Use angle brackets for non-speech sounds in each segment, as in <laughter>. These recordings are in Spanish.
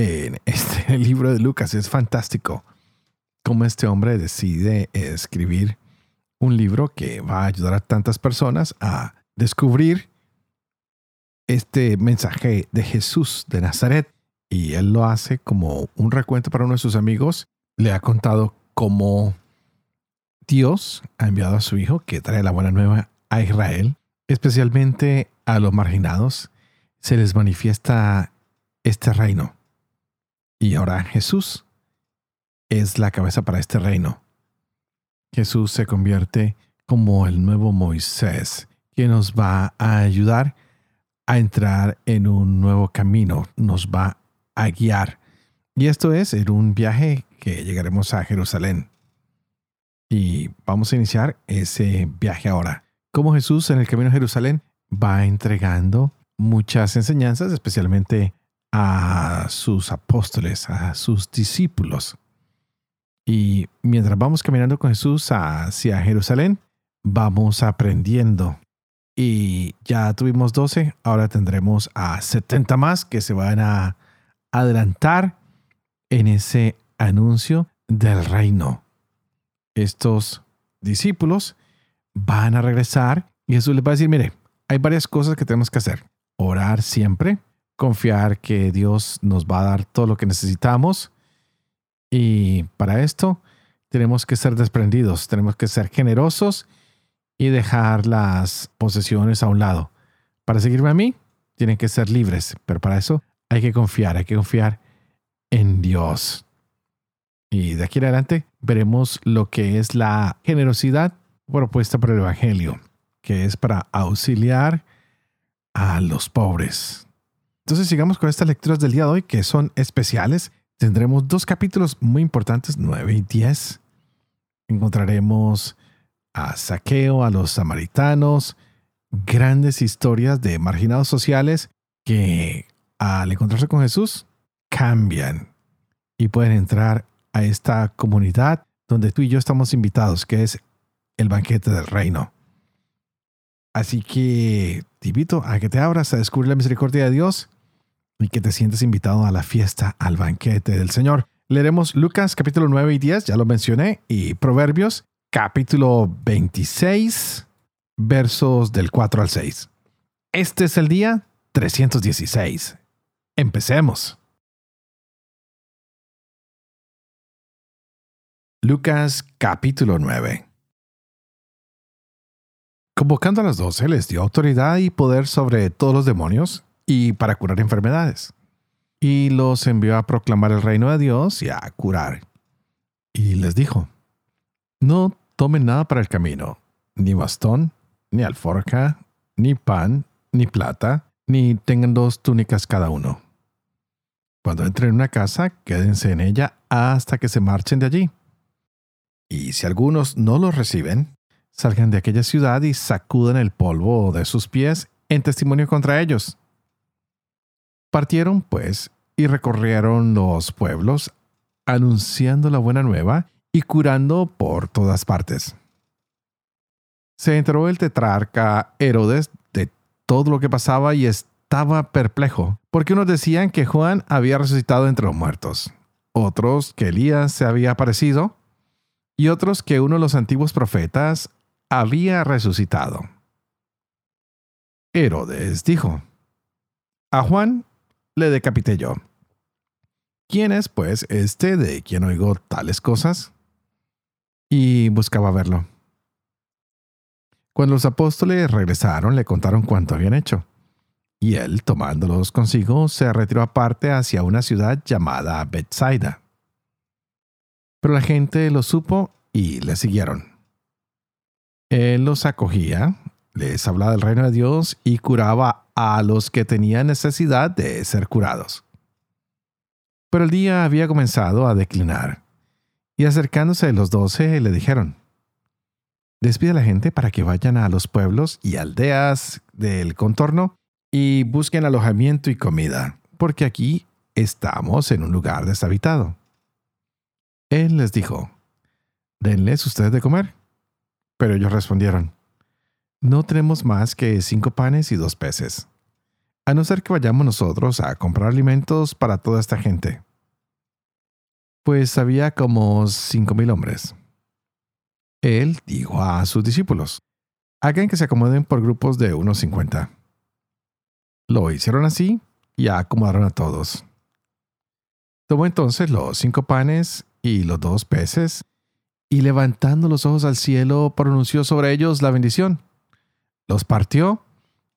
En este <laughs> libro de Lucas. Es fantástico cómo este hombre decide escribir un libro que va a ayudar a tantas personas a descubrir este mensaje de Jesús de Nazaret. Y él lo hace como un recuento para uno de sus amigos. Le ha contado cómo Dios ha enviado a su Hijo que trae la buena nueva a Israel, especialmente a los marginados. Se les manifiesta este reino y ahora Jesús es la cabeza para este reino. Jesús se convierte como el nuevo Moisés, que nos va a ayudar a entrar en un nuevo camino, nos va a guiar. Y esto es en un viaje que llegaremos a Jerusalén. Y vamos a iniciar ese viaje ahora. Como Jesús en el camino a Jerusalén va entregando muchas enseñanzas, especialmente a sus apóstoles, a sus discípulos. Y mientras vamos caminando con Jesús hacia Jerusalén, vamos aprendiendo. Y ya tuvimos 12, ahora tendremos a 70 más que se van a adelantar en ese anuncio del reino. Estos discípulos van a regresar y Jesús les va a decir, mire, hay varias cosas que tenemos que hacer. Orar siempre, confiar que Dios nos va a dar todo lo que necesitamos. Y para esto tenemos que ser desprendidos, tenemos que ser generosos y dejar las posesiones a un lado. Para seguirme a mí, tienen que ser libres, pero para eso hay que confiar, hay que confiar en Dios. Y de aquí en adelante veremos lo que es la generosidad propuesta por el Evangelio, que es para auxiliar a los pobres. Entonces sigamos con estas lecturas del día de hoy que son especiales. Tendremos dos capítulos muy importantes, 9 y 10. Encontraremos a Saqueo, a los samaritanos, grandes historias de marginados sociales que al encontrarse con Jesús cambian y pueden entrar a esta comunidad donde tú y yo estamos invitados, que es el banquete del reino. Así que te invito a que te abras a descubrir la misericordia de Dios y que te sientes invitado a la fiesta, al banquete del Señor. Leeremos Lucas capítulo 9 y 10, ya lo mencioné, y Proverbios capítulo 26, versos del 4 al 6. Este es el día 316. Empecemos. Lucas capítulo 9. Convocando a las doce, les dio autoridad y poder sobre todos los demonios y para curar enfermedades. Y los envió a proclamar el reino de Dios y a curar. Y les dijo, no tomen nada para el camino, ni bastón, ni alforja, ni pan, ni plata, ni tengan dos túnicas cada uno. Cuando entren en una casa, quédense en ella hasta que se marchen de allí. Y si algunos no los reciben, salgan de aquella ciudad y sacudan el polvo de sus pies en testimonio contra ellos. Partieron, pues, y recorrieron los pueblos, anunciando la buena nueva y curando por todas partes. Se enteró el tetrarca Herodes de todo lo que pasaba y estaba perplejo, porque unos decían que Juan había resucitado entre los muertos, otros que Elías se había aparecido, y otros que uno de los antiguos profetas había resucitado. Herodes dijo, A Juan le decapité yo. ¿Quién es, pues, este de quien oigo tales cosas? Y buscaba verlo. Cuando los apóstoles regresaron, le contaron cuánto habían hecho. Y él, tomándolos consigo, se retiró aparte hacia una ciudad llamada Bethsaida. Pero la gente lo supo y le siguieron. Él los acogía, les hablaba del reino de Dios y curaba a los que tenían necesidad de ser curados. Pero el día había comenzado a declinar, y acercándose a los doce le dijeron, Despide a la gente para que vayan a los pueblos y aldeas del contorno y busquen alojamiento y comida, porque aquí estamos en un lugar deshabitado. Él les dijo, Denles ustedes de comer. Pero ellos respondieron, No tenemos más que cinco panes y dos peces a no ser que vayamos nosotros a comprar alimentos para toda esta gente. Pues había como cinco mil hombres. Él dijo a sus discípulos, hagan que se acomoden por grupos de unos cincuenta. Lo hicieron así y acomodaron a todos. Tomó entonces los cinco panes y los dos peces, y levantando los ojos al cielo, pronunció sobre ellos la bendición. Los partió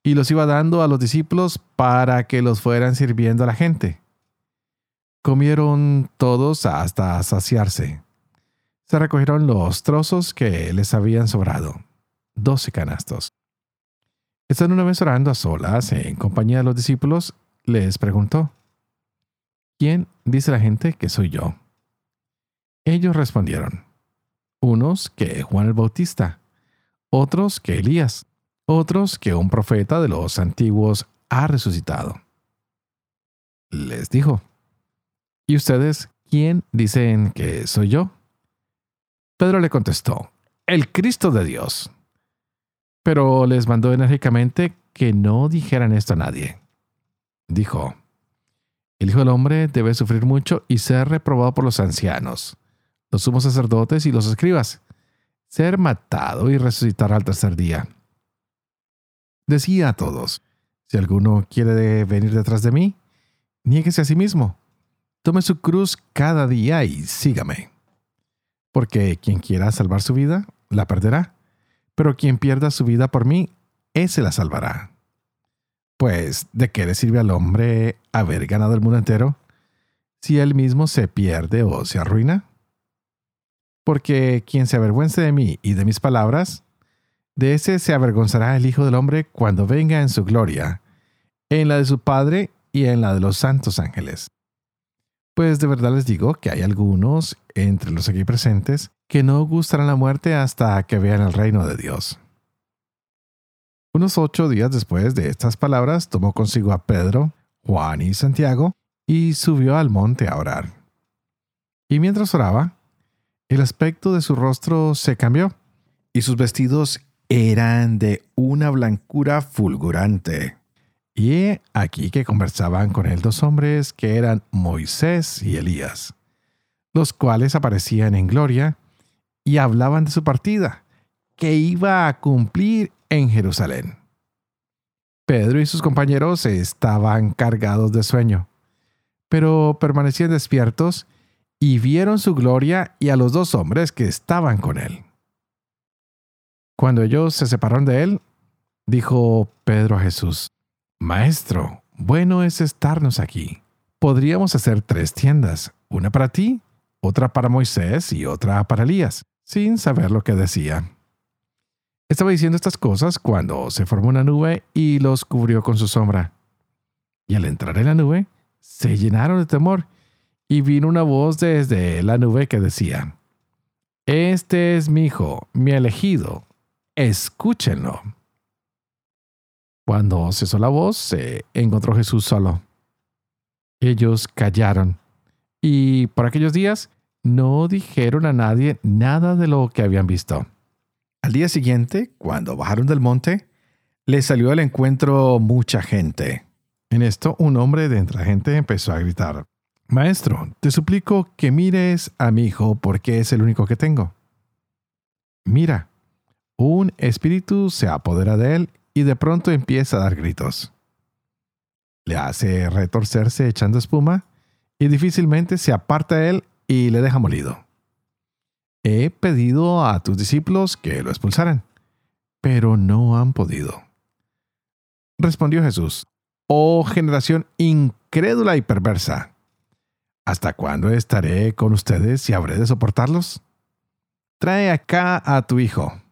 y los iba dando a los discípulos para que los fueran sirviendo a la gente. Comieron todos hasta saciarse. Se recogieron los trozos que les habían sobrado, doce canastos. Estando una vez orando a solas en compañía de los discípulos, les preguntó, ¿Quién dice la gente que soy yo? Ellos respondieron, unos que Juan el Bautista, otros que Elías otros que un profeta de los antiguos ha resucitado. Les dijo, ¿y ustedes quién dicen que soy yo? Pedro le contestó, el Cristo de Dios. Pero les mandó enérgicamente que no dijeran esto a nadie. Dijo, el Hijo del Hombre debe sufrir mucho y ser reprobado por los ancianos, los sumos sacerdotes y los escribas, ser matado y resucitar al tercer día decía a todos, si alguno quiere venir detrás de mí, niéguese a sí mismo, tome su cruz cada día y sígame. Porque quien quiera salvar su vida, la perderá, pero quien pierda su vida por mí, ese la salvará. Pues, ¿de qué le sirve al hombre haber ganado el mundo entero si él mismo se pierde o se arruina? Porque quien se avergüence de mí y de mis palabras, de ese se avergonzará el Hijo del Hombre cuando venga en su gloria, en la de su Padre y en la de los santos ángeles. Pues de verdad les digo que hay algunos entre los aquí presentes que no gustarán la muerte hasta que vean el reino de Dios. Unos ocho días después de estas palabras tomó consigo a Pedro, Juan y Santiago y subió al monte a orar. Y mientras oraba, el aspecto de su rostro se cambió y sus vestidos eran de una blancura fulgurante. Y aquí que conversaban con él dos hombres que eran Moisés y Elías, los cuales aparecían en gloria y hablaban de su partida, que iba a cumplir en Jerusalén. Pedro y sus compañeros estaban cargados de sueño, pero permanecían despiertos y vieron su gloria y a los dos hombres que estaban con él. Cuando ellos se separaron de él, dijo Pedro a Jesús, Maestro, bueno es estarnos aquí. Podríamos hacer tres tiendas, una para ti, otra para Moisés y otra para Elías, sin saber lo que decía. Estaba diciendo estas cosas cuando se formó una nube y los cubrió con su sombra. Y al entrar en la nube, se llenaron de temor, y vino una voz desde la nube que decía, Este es mi hijo, mi elegido, escúchenlo. Cuando cesó la voz, se encontró Jesús solo. Ellos callaron y por aquellos días no dijeron a nadie nada de lo que habían visto. Al día siguiente, cuando bajaron del monte, les salió al encuentro mucha gente. En esto, un hombre de entre la gente empezó a gritar, Maestro, te suplico que mires a mi hijo porque es el único que tengo. Mira, un espíritu se apodera de él y de pronto empieza a dar gritos. Le hace retorcerse echando espuma y difícilmente se aparta de él y le deja molido. He pedido a tus discípulos que lo expulsaran, pero no han podido. Respondió Jesús, Oh generación incrédula y perversa, ¿hasta cuándo estaré con ustedes y habré de soportarlos? Trae acá a tu hijo.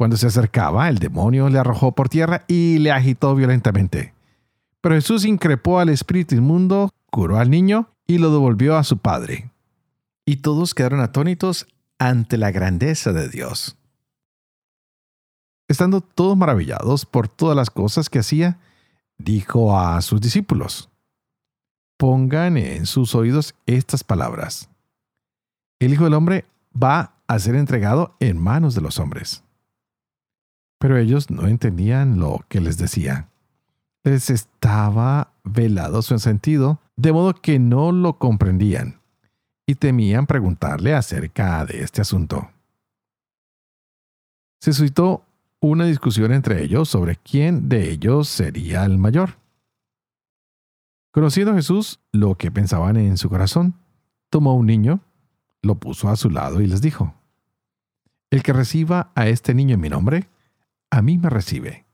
Cuando se acercaba, el demonio le arrojó por tierra y le agitó violentamente. Pero Jesús increpó al espíritu inmundo, curó al niño y lo devolvió a su padre. Y todos quedaron atónitos ante la grandeza de Dios. Estando todos maravillados por todas las cosas que hacía, dijo a sus discípulos, pongan en sus oídos estas palabras. El Hijo del Hombre va a ser entregado en manos de los hombres. Pero ellos no entendían lo que les decía. Les estaba velado su sentido, de modo que no lo comprendían y temían preguntarle acerca de este asunto. Se suscitó una discusión entre ellos sobre quién de ellos sería el mayor. Conociendo Jesús lo que pensaban en su corazón, tomó un niño, lo puso a su lado y les dijo, El que reciba a este niño en mi nombre, a mí me recibe,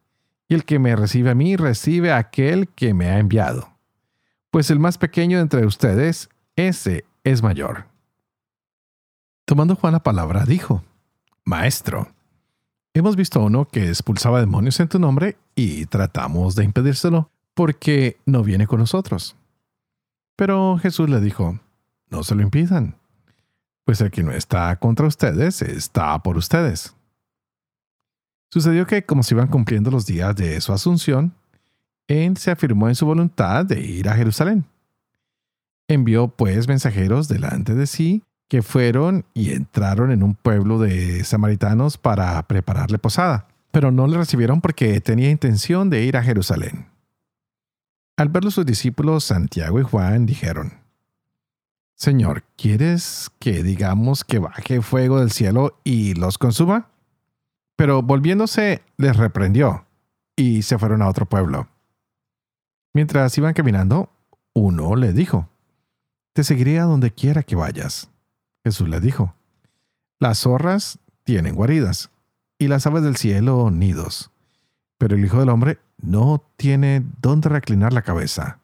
y el que me recibe a mí recibe a aquel que me ha enviado. Pues el más pequeño entre ustedes, ese es mayor. Tomando Juan la palabra, dijo, Maestro, Hemos visto a uno que expulsaba demonios en tu nombre y tratamos de impedírselo porque no viene con nosotros. Pero Jesús le dijo, no se lo impidan, pues el que no está contra ustedes está por ustedes. Sucedió que, como se iban cumpliendo los días de su asunción, él se afirmó en su voluntad de ir a Jerusalén. Envió pues mensajeros delante de sí que fueron y entraron en un pueblo de samaritanos para prepararle posada, pero no le recibieron porque tenía intención de ir a Jerusalén. Al verlo sus discípulos Santiago y Juan dijeron, Señor, ¿quieres que digamos que baje fuego del cielo y los consuma? Pero volviéndose les reprendió y se fueron a otro pueblo. Mientras iban caminando, uno le dijo, Te seguiré a donde quiera que vayas. Jesús le dijo, Las zorras tienen guaridas y las aves del cielo nidos, pero el Hijo del Hombre no tiene dónde reclinar la cabeza.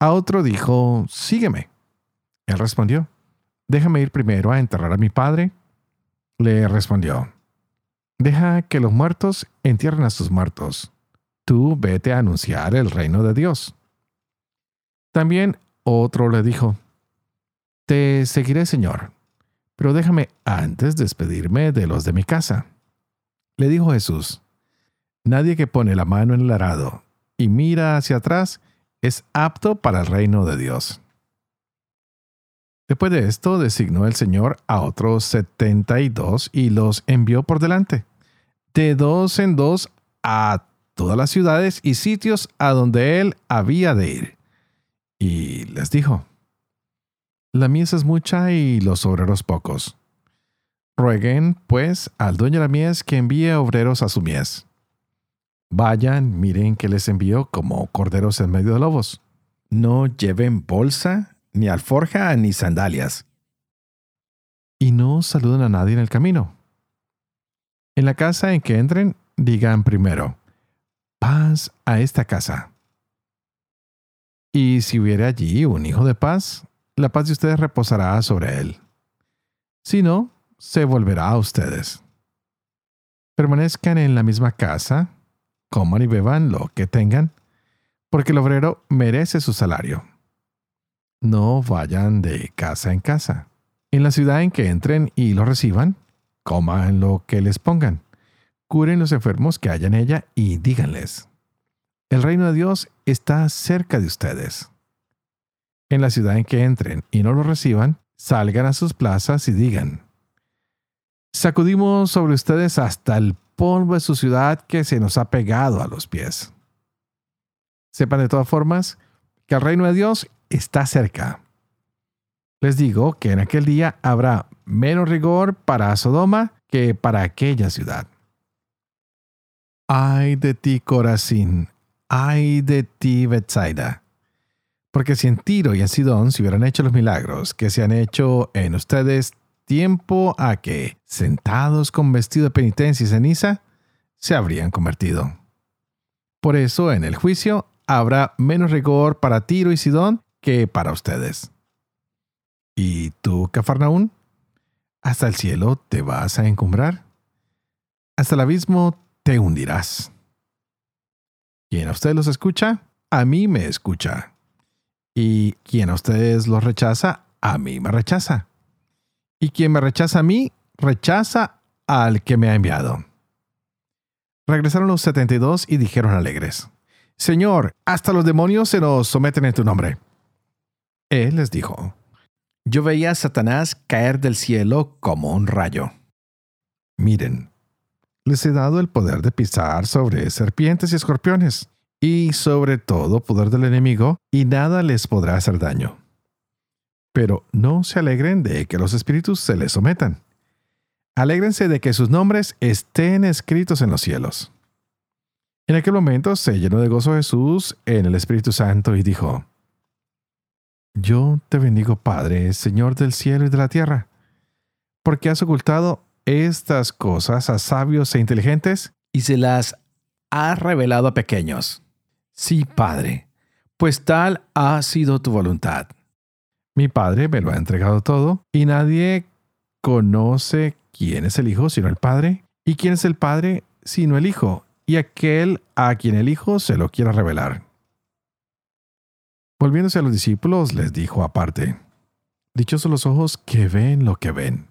A otro dijo, Sígueme. Él respondió, Déjame ir primero a enterrar a mi padre. Le respondió, Deja que los muertos entierren a sus muertos. Tú vete a anunciar el reino de Dios. También otro le dijo, te seguiré, Señor, pero déjame antes despedirme de los de mi casa. Le dijo Jesús, Nadie que pone la mano en el arado y mira hacia atrás es apto para el reino de Dios. Después de esto designó el Señor a otros setenta y dos y los envió por delante, de dos en dos a todas las ciudades y sitios a donde él había de ir. Y les dijo, la mies es mucha y los obreros pocos. Rueguen, pues, al dueño de la mies que envíe obreros a su mies. Vayan, miren que les envío como corderos en medio de lobos. No lleven bolsa, ni alforja, ni sandalias. Y no saluden a nadie en el camino. En la casa en que entren, digan primero, paz a esta casa. Y si hubiera allí un hijo de paz, la paz de ustedes reposará sobre él. Si no, se volverá a ustedes. Permanezcan en la misma casa, coman y beban lo que tengan, porque el obrero merece su salario. No vayan de casa en casa. En la ciudad en que entren y lo reciban, coman lo que les pongan. Curen los enfermos que haya en ella y díganles, el reino de Dios está cerca de ustedes en la ciudad en que entren y no lo reciban, salgan a sus plazas y digan, sacudimos sobre ustedes hasta el polvo de su ciudad que se nos ha pegado a los pies. Sepan de todas formas que el reino de Dios está cerca. Les digo que en aquel día habrá menos rigor para Sodoma que para aquella ciudad. Ay de ti, Corazín, ay de ti, Bethsaida porque si en Tiro y en Sidón se hubieran hecho los milagros que se han hecho en ustedes, tiempo a que, sentados con vestido de penitencia y ceniza, se habrían convertido. Por eso en el juicio habrá menos rigor para Tiro y Sidón que para ustedes. ¿Y tú, Cafarnaún? ¿Hasta el cielo te vas a encumbrar? Hasta el abismo te hundirás. Quien a usted los escucha, a mí me escucha Y quien a ustedes los rechaza, a mí me rechaza. Y quien me rechaza a mí, rechaza al que me ha enviado. Regresaron los setenta y dos y dijeron alegres, Señor, hasta los demonios se nos someten en tu nombre. Él les dijo, Yo veía a Satanás caer del cielo como un rayo. Miren, les he dado el poder de pisar sobre serpientes y escorpiones, y sobre todo poder del enemigo, y nada les podrá hacer daño. Pero no se alegren de que los espíritus se les sometan. Alégrense de que sus nombres estén escritos en los cielos. En aquel momento se llenó de gozo Jesús en el Espíritu Santo y dijo, Yo te bendigo, Padre, Señor del cielo y de la tierra, porque has ocultado estas cosas a sabios e inteligentes y se las has revelado a pequeños. Sí, Padre, pues tal ha sido tu voluntad. Mi Padre me lo ha entregado todo, y nadie conoce quién es el Hijo sino el Padre, y quién es el Padre sino el Hijo, y aquel a quien el Hijo se lo quiera revelar. Volviéndose a los discípulos, les dijo aparte, Dichosos los ojos que ven lo que ven.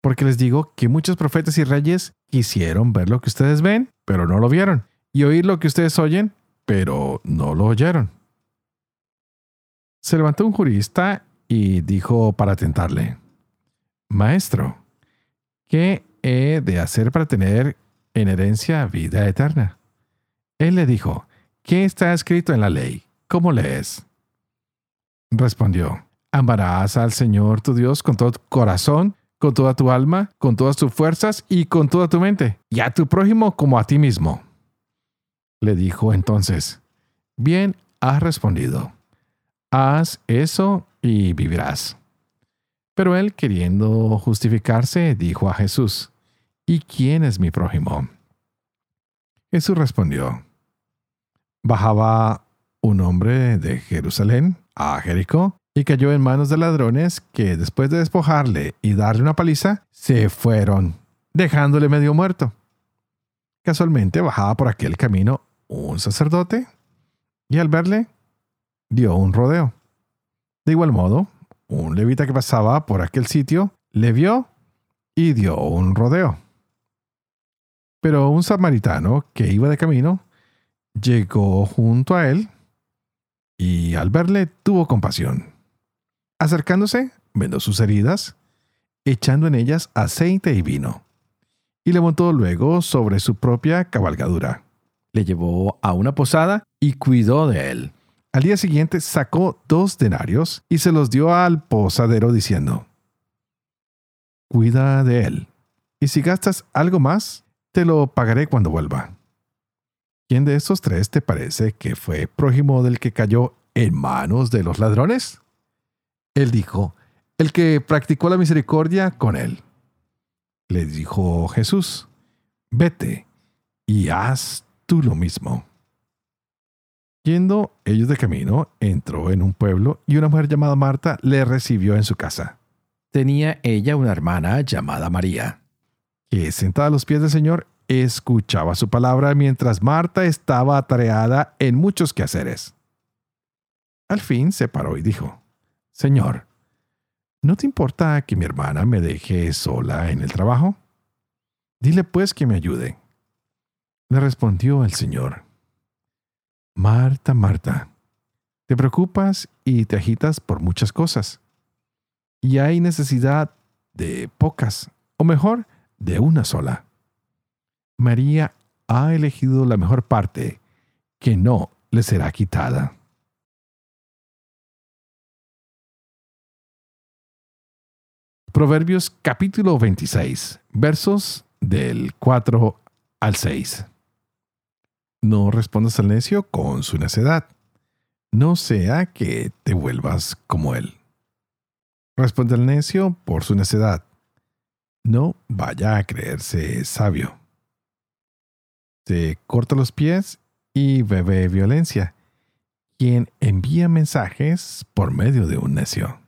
Porque les digo que muchos profetas y reyes quisieron ver lo que ustedes ven, pero no lo vieron, y oír lo que ustedes oyen, pero no lo oyeron. Se levantó un jurista y dijo para tentarle, Maestro, ¿qué he de hacer para tener en herencia vida eterna? Él le dijo, ¿qué está escrito en la ley? ¿Cómo lees? Respondió, amarás al Señor tu Dios con todo tu corazón, con toda tu alma, con todas tus fuerzas y con toda tu mente, y a tu prójimo como a ti mismo. Le dijo entonces, bien has respondido haz eso y vivirás. Pero él, queriendo justificarse, dijo a Jesús, ¿Y quién es mi prójimo? Jesús respondió, Bajaba un hombre de Jerusalén a Jericó y cayó en manos de ladrones que después de despojarle y darle una paliza, se fueron, dejándole medio muerto. Casualmente bajaba por aquel camino un sacerdote y al verle dio un rodeo. De igual modo, un levita que pasaba por aquel sitio le vio y dio un rodeo. Pero un samaritano que iba de camino llegó junto a él y al verle tuvo compasión. Acercándose, vendó sus heridas, echando en ellas aceite y vino, y le montó luego sobre su propia cabalgadura. Le llevó a una posada y cuidó de él. Al día siguiente sacó dos denarios y se los dio al posadero diciendo, Cuida de él, y si gastas algo más, te lo pagaré cuando vuelva. ¿Quién de estos tres te parece que fue prójimo del que cayó en manos de los ladrones? Él dijo, el que practicó la misericordia con él. Le dijo Jesús, vete y haz tú lo mismo. Yendo ellos de camino, entró en un pueblo y una mujer llamada Marta le recibió en su casa. Tenía ella una hermana llamada María, que sentada a los pies del Señor escuchaba su palabra mientras Marta estaba atareada en muchos quehaceres. Al fin se paró y dijo, Señor, ¿no te importa que mi hermana me deje sola en el trabajo? Dile pues que me ayude. Le respondió el Señor, Marta, Marta, te preocupas y te agitas por muchas cosas. Y hay necesidad de pocas, o mejor, de una sola. María ha elegido la mejor parte, que no le será quitada. Proverbios capítulo 26, versos del 4 al 6. No respondas al necio con su necedad, no sea que te vuelvas como él. Responde al necio por su necedad, no vaya a creerse sabio. Se corta los pies y bebe violencia, quien envía mensajes por medio de un necio.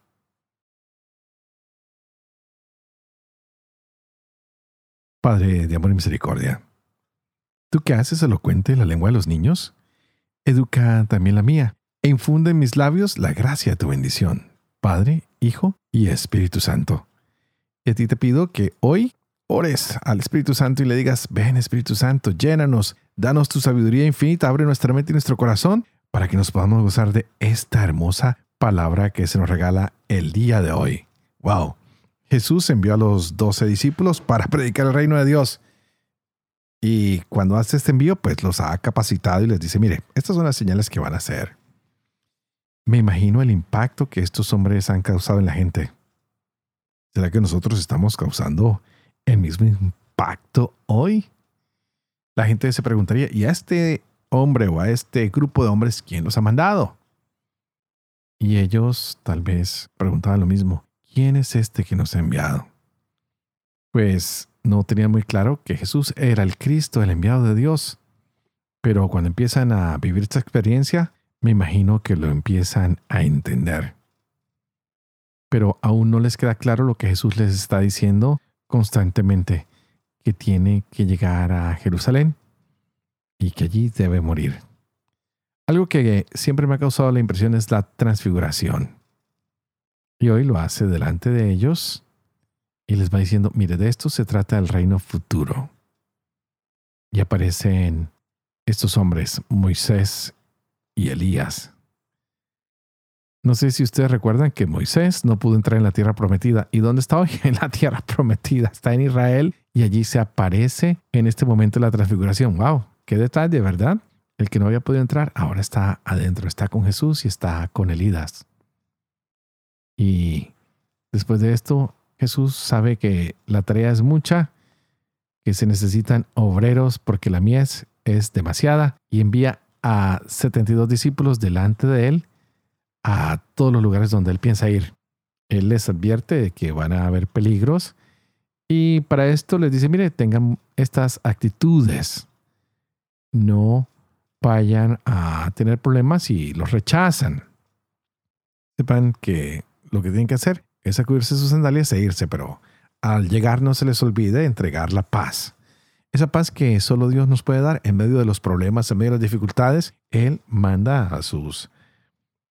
Padre de amor y misericordia ¿Tú qué haces elocuente la lengua de los niños? Educa también la mía, e infunde en mis labios la gracia de tu bendición, Padre, Hijo y Espíritu Santo. Y a ti te pido que hoy ores al Espíritu Santo y le digas, ven Espíritu Santo, llénanos, danos tu sabiduría infinita, abre nuestra mente y nuestro corazón para que nos podamos gozar de esta hermosa palabra que se nos regala el día de hoy. ¡Wow! Jesús envió a los doce discípulos para <laughs> predicar el reino de Dios. Y cuando hace este envío, pues los ha capacitado y les dice, mire, estas son las señales que van a hacer. Me imagino el impacto que estos hombres han causado en la gente. ¿Será que nosotros estamos causando el mismo impacto hoy? La gente se preguntaría, ¿y a este hombre o a este grupo de hombres quién los ha mandado? Y ellos tal vez preguntaban lo mismo, ¿quién es este que nos ha enviado? Pues no tenían muy claro que Jesús era el Cristo, el enviado de Dios. Pero cuando empiezan a vivir esta experiencia, me imagino que lo empiezan a entender. Pero aún no les queda claro lo que Jesús les está diciendo constantemente, que tiene que llegar a Jerusalén y que allí debe morir. Algo que siempre me ha causado la impresión es la transfiguración. Y hoy lo hace delante de ellos y les va diciendo, mire, de esto se trata el reino futuro. Y aparecen estos hombres, Moisés y Elías. No sé si ustedes recuerdan que Moisés no pudo entrar en la tierra prometida. ¿Y dónde está hoy? <laughs> En la tierra prometida. Está en Israel y allí se aparece en este momento la transfiguración. ¡Wow! ¡Qué detalle, verdad! El que no había podido entrar ahora está adentro, está con Jesús y está con Elías. Y después de esto, Jesús sabe que la tarea es mucha, que se necesitan obreros porque la mies es demasiada y envía a 72 discípulos delante de él a todos los lugares donde él piensa ir. Él les advierte de que van a haber peligros y para esto les dice, mire, tengan estas actitudes. No vayan a tener problemas si los rechazan. Sepan que lo que tienen que hacer es sacudirse sus sandalias e irse, pero al llegar no se les olvide entregar la paz. Esa paz que solo Dios nos puede dar en medio de los problemas, en medio de las dificultades, Él manda a sus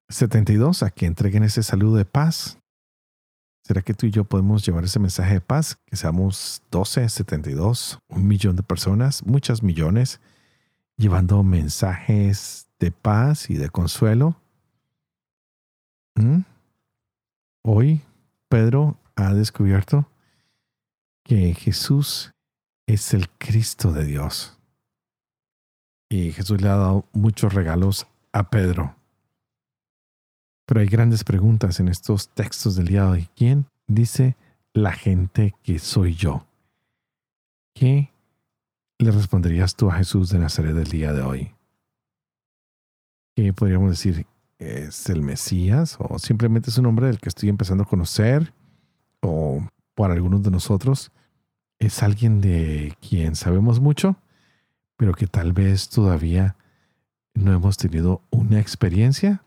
72 a que entreguen ese saludo de paz. ¿Será que tú y yo podemos llevar ese mensaje de paz? Que seamos 12, 72, un millón de personas, muchas millones, llevando mensajes de paz y de consuelo. ¿Mm? Hoy Pedro ha descubierto que Jesús es el Cristo de Dios. Y Jesús le ha dado muchos regalos a Pedro. Pero hay grandes preguntas en estos textos del día de hoy. ¿Quién dice la gente que soy yo? ¿Qué le responderías tú a Jesús de Nazaret del día de hoy? ¿Qué podríamos decir? ¿Es el Mesías? ¿O simplemente es un hombre del que estoy empezando a conocer? ¿O para algunos de nosotros es alguien de quien sabemos mucho, pero que tal vez todavía no hemos tenido una experiencia?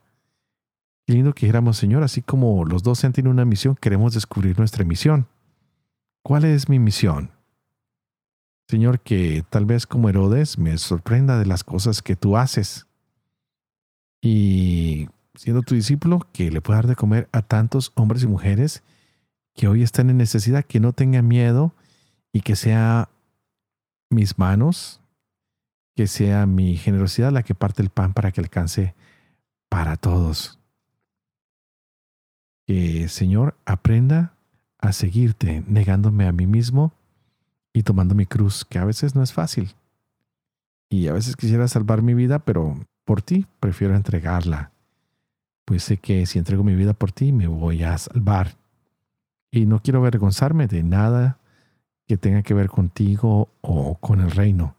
Lindo que dijéramos, Señor, así como los dos tenido una misión, queremos descubrir nuestra misión. ¿Cuál es mi misión? Señor, que tal vez como Herodes me sorprenda de las cosas que tú haces. Y siendo tu discípulo, que le pueda dar de comer a tantos hombres y mujeres que hoy están en necesidad, que no tengan miedo y que sea mis manos, que sea mi generosidad la que parte el pan para que alcance para todos. Que Señor aprenda a seguirte negándome a mí mismo y tomando mi cruz, que a veces no es fácil. Y a veces quisiera salvar mi vida, pero por ti prefiero entregarla. Pues sé que si entrego mi vida por ti me voy a salvar. Y no quiero avergonzarme de nada que tenga que ver contigo o con el reino.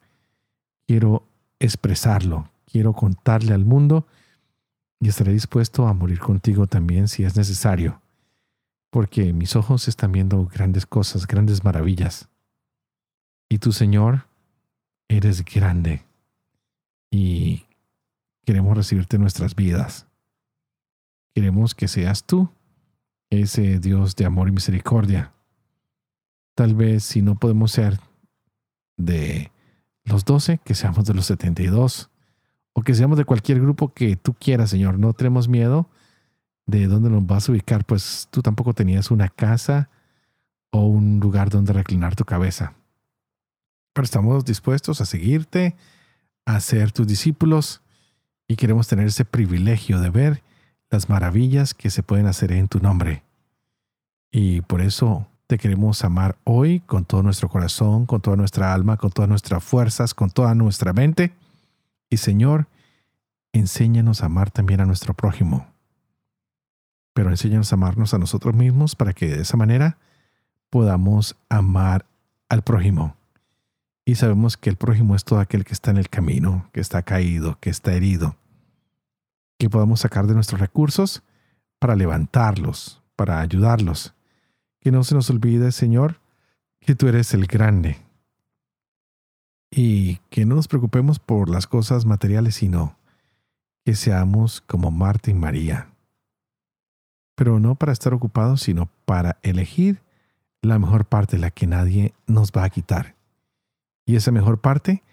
Quiero expresarlo, quiero contarle al mundo y estaré dispuesto a morir contigo también si es necesario, porque mis ojos están viendo grandes cosas, grandes maravillas. Y tú, Señor, eres grande y queremos recibirte en nuestras vidas. Queremos que seas tú ese Dios de amor y misericordia. Tal vez si no podemos ser de los doce, que seamos de los setenta y dos, o que seamos de cualquier grupo que tú quieras, Señor. No tenemos miedo de dónde nos vas a ubicar, pues tú tampoco tenías una casa o un lugar donde reclinar tu cabeza. Pero estamos dispuestos a seguirte, a ser tus discípulos y queremos tener ese privilegio de ver las maravillas que se pueden hacer en tu nombre. Y por eso te queremos amar hoy con todo nuestro corazón, con toda nuestra alma, con todas nuestras fuerzas, con toda nuestra mente. Y Señor, enséñanos a amar también a nuestro prójimo. Pero enséñanos a amarnos a nosotros mismos para que de esa manera podamos amar al prójimo. Y sabemos que el prójimo es todo aquel que está en el camino, que está caído, que está herido. Que podamos sacar de nuestros recursos para levantarlos, para ayudarlos. Que no se nos olvide, Señor, que tú eres el grande. Y que no nos preocupemos por las cosas materiales, sino que seamos como Marta y María. Pero no para estar ocupados, sino para elegir la mejor parte, la que nadie nos va a quitar. Y esa mejor parte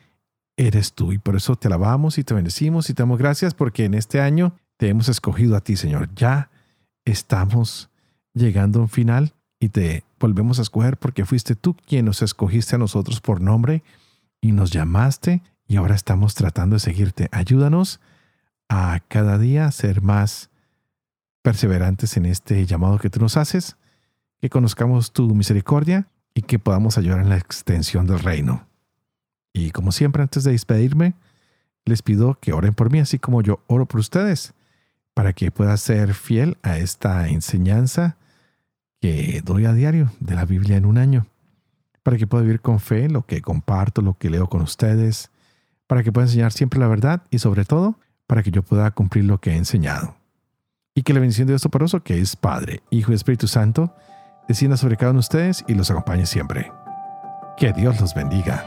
eres tú. Y por eso te alabamos y te bendecimos y te damos gracias porque en este año te hemos escogido a ti, Señor. Ya estamos llegando a un final y te volvemos a escoger porque fuiste tú quien nos escogiste a nosotros por nombre y nos llamaste y ahora estamos tratando de seguirte. Ayúdanos a cada día ser más perseverantes en este llamado que tú nos haces que conozcamos tu misericordia y que podamos ayudar en la extensión del reino. Y como siempre, antes de despedirme, les pido que oren por mí, así como yo oro por ustedes, para que pueda ser fiel a esta enseñanza que doy a diario de la Biblia en un año, para que pueda vivir con fe lo que comparto, lo que leo con ustedes, para que pueda enseñar siempre la verdad y sobre todo, para que yo pueda cumplir lo que he enseñado. Y que la bendición de Dios Toporoso, que es Padre, Hijo y Espíritu Santo, descienda sobre cada uno de ustedes y los acompañe siempre. Que Dios los bendiga.